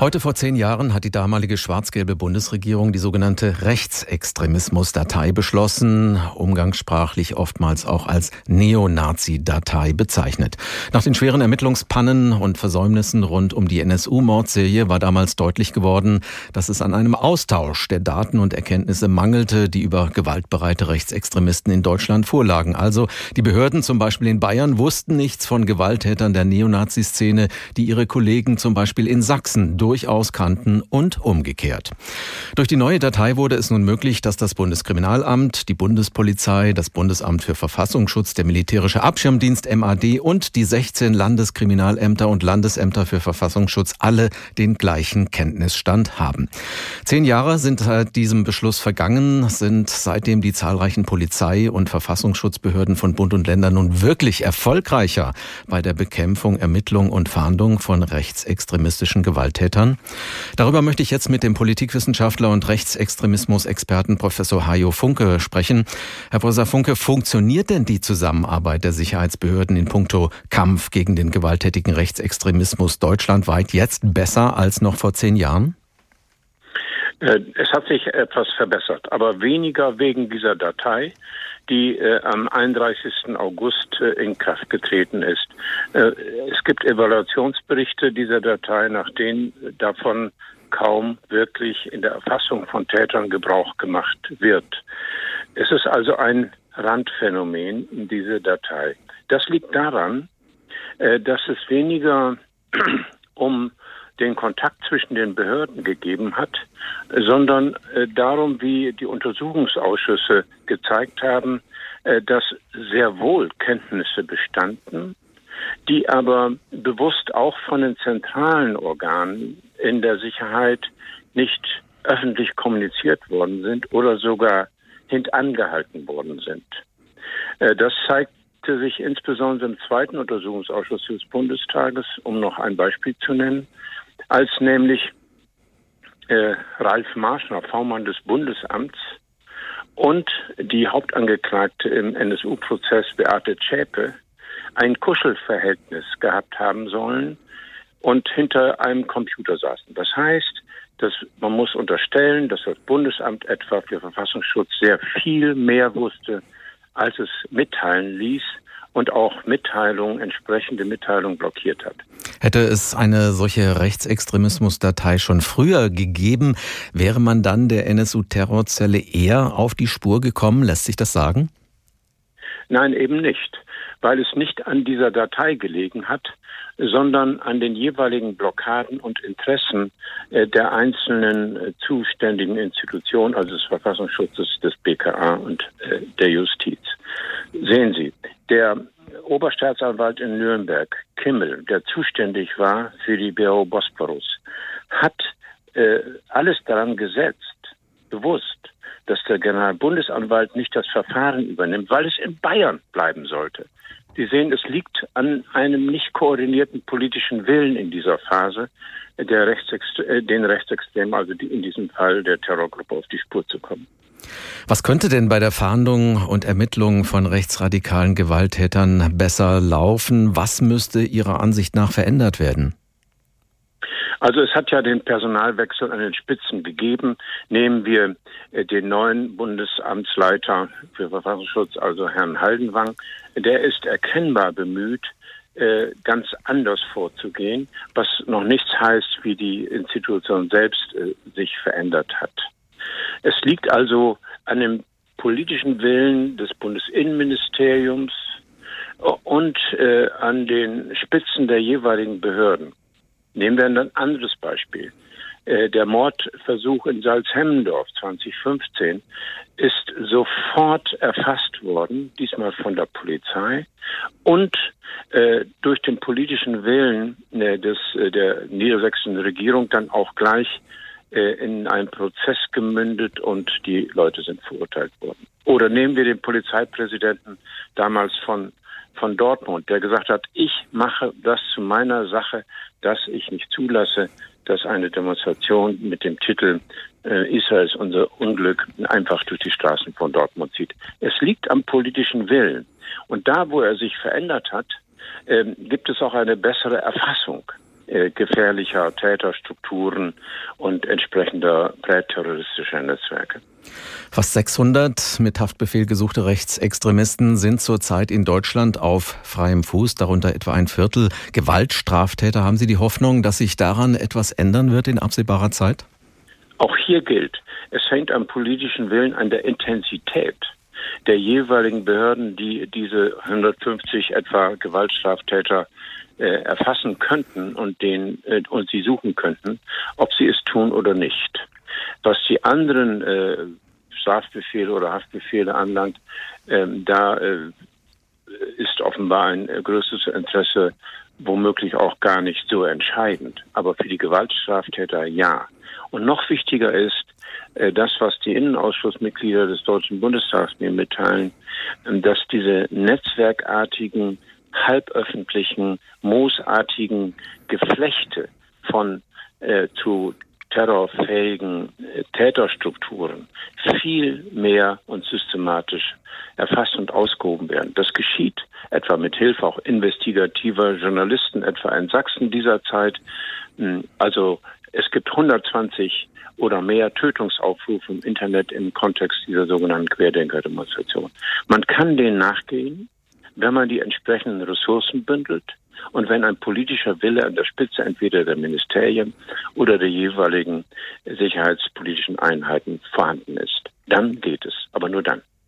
Heute vor zehn Jahren hat die damalige schwarz-gelbe Bundesregierung die sogenannte Rechtsextremismus-Datei beschlossen, umgangssprachlich oftmals auch als Neonazi-Datei bezeichnet. Nach den schweren Ermittlungspannen und Versäumnissen rund um die NSU-Mordserie war damals deutlich geworden, dass es an einem Austausch der Daten und Erkenntnisse mangelte, die über gewaltbereite Rechtsextremisten in Deutschland vorlagen. Also die Behörden zum Beispiel in Bayern wussten nichts von Gewalttätern der Neonazi-Szene, die ihre Kollegen zum Beispiel in Sachsen durchaus kannten und umgekehrt. Durch die neue Datei wurde es nun möglich, dass das Bundeskriminalamt, die Bundespolizei, das Bundesamt für Verfassungsschutz, der Militärische Abschirmdienst MAD und die 16 Landeskriminalämter und Landesämter für Verfassungsschutz alle den gleichen Kenntnisstand haben. Zehn Jahre sind seit diesem Beschluss vergangen, sind seitdem die zahlreichen Polizei- und Verfassungsschutzbehörden von Bund und Ländern nun wirklich erfolgreicher bei der Bekämpfung, Ermittlung und Fahndung von rechtsextremistischen Gewalttätern Tätern. Darüber möchte ich jetzt mit dem Politikwissenschaftler und Rechtsextremismus-Experten Professor Hajo Funke sprechen. Herr Professor Funke, funktioniert denn die Zusammenarbeit der Sicherheitsbehörden in puncto Kampf gegen den gewalttätigen Rechtsextremismus deutschlandweit jetzt besser als noch vor zehn Jahren? Äh, es hat sich etwas verbessert, aber weniger wegen dieser Datei, die äh, am 31. August äh, in Kraft getreten ist. Äh, es gibt Evaluationsberichte dieser Datei, nach denen davon kaum wirklich in der Erfassung von Tätern Gebrauch gemacht wird. Es ist also ein Randphänomen, diese Datei. Das liegt daran, äh, dass es weniger um den Kontakt zwischen den Behörden gegeben hat, sondern äh, darum, wie die Untersuchungsausschüsse gezeigt haben, äh, dass sehr wohl Kenntnisse bestanden, die aber bewusst auch von den zentralen Organen in der Sicherheit nicht öffentlich kommuniziert worden sind oder sogar hintangehalten worden sind. Äh, das zeigte sich insbesondere im zweiten Untersuchungsausschuss des Bundestages, um noch ein Beispiel zu nennen, als nämlich äh, Ralf Marschner, V-Mann des Bundesamts, und die Hauptangeklagte im NSU-Prozess Beate Zschäpe ein Kuschelverhältnis gehabt haben sollen und hinter einem Computer saßen. Das heißt, dass man muss unterstellen, dass das Bundesamt etwa für Verfassungsschutz sehr viel mehr wusste, als es mitteilen ließ und auch Mitteilungen, entsprechende Mitteilungen blockiert hat. Hätte es eine solche Rechtsextremismusdatei schon früher gegeben, wäre man dann der NSU-Terrorzelle eher auf die Spur gekommen? Lässt sich das sagen? Nein, eben nicht, weil es nicht an dieser Datei gelegen hat, sondern an den jeweiligen Blockaden und Interessen äh, der einzelnen äh, zuständigen Institutionen, also des Verfassungsschutzes, des BKA und äh, der Justiz. Sehen Sie, der Oberstaatsanwalt in Nürnberg, Kimmel, der zuständig war für die BO Bosporus, hat alles daran gesetzt, bewusst, dass der Generalbundesanwalt nicht das Verfahren übernimmt, weil es in Bayern bleiben sollte. Sie sehen, es liegt an einem nicht koordinierten politischen Willen in dieser Phase, Rechtsextre äh, den Rechtsextremen, also in diesem Fall der Terrorgruppe, auf die Spur zu kommen. Was könnte denn bei der Fahndung und Ermittlung von rechtsradikalen Gewalttätern besser laufen? Was müsste Ihrer Ansicht nach verändert werden? Also es hat ja den Personalwechsel an den Spitzen gegeben. Nehmen wir äh, den neuen Bundesamtsleiter für Verfassungsschutz, also Herrn Haldenwang. Der ist erkennbar bemüht, äh, ganz anders vorzugehen, was noch nichts heißt, wie die Institution selbst äh, sich verändert hat. Es liegt also an dem politischen Willen des Bundesinnenministeriums und an den Spitzen der jeweiligen Behörden. Nehmen wir ein anderes Beispiel. Äh, der Mordversuch in Salzhemmendorf 2015 ist sofort erfasst worden, diesmal von der Polizei und äh, durch den politischen Willen äh, des, der niedersächsischen Regierung dann auch gleich in einen Prozess gemündet und die Leute sind verurteilt worden. Oder nehmen wir den Polizeipräsidenten damals von von Dortmund, der gesagt hat, ich mache das zu meiner Sache, dass ich nicht zulasse, dass eine Demonstration mit dem Titel äh, Israel ist unser Unglück einfach durch die Straßen von Dortmund zieht. Es liegt am politischen Willen. Und da, wo er sich verändert hat, äh, gibt es auch eine bessere Erfassung äh, gefährlicher Täterstrukturen und entsprechender präterroristischer Netzwerke. Fast 600 mit Haftbefehl gesuchte Rechtsextremisten sind zurzeit in Deutschland auf freiem Fuß, darunter etwa ein Viertel Gewaltstraftäter. Haben Sie die Hoffnung, dass sich daran etwas ändern wird in absehbarer Zeit? Auch hier gilt, es hängt am politischen Willen, an der Intensität der jeweiligen Behörden, die diese 150 etwa Gewaltstraftäter äh, erfassen könnten und den äh, und sie suchen könnten, ob sie es tun oder nicht. Was die anderen äh, Strafbefehle oder Haftbefehle anlangt, ähm, da äh, ist offenbar ein äh, größeres Interesse womöglich auch gar nicht so entscheidend. Aber für die Gewaltstraftäter ja. Und noch wichtiger ist, äh, das, was die Innenausschussmitglieder des Deutschen Bundestags mir mitteilen, dass diese netzwerkartigen, halböffentlichen, moosartigen Geflechte von äh, zu terrorfähigen äh, Täterstrukturen viel mehr und systematisch erfasst und ausgehoben werden. Das geschieht etwa mit Hilfe auch investigativer Journalisten, etwa in Sachsen dieser Zeit. Hm, also es gibt 120 oder mehr Tötungsaufrufe im Internet im Kontext dieser sogenannten Querdenker-Demonstration. Man kann denen nachgehen, wenn man die entsprechenden Ressourcen bündelt und wenn ein politischer Wille an der Spitze entweder der Ministerien oder der jeweiligen sicherheitspolitischen Einheiten vorhanden ist. Dann geht es, aber nur dann.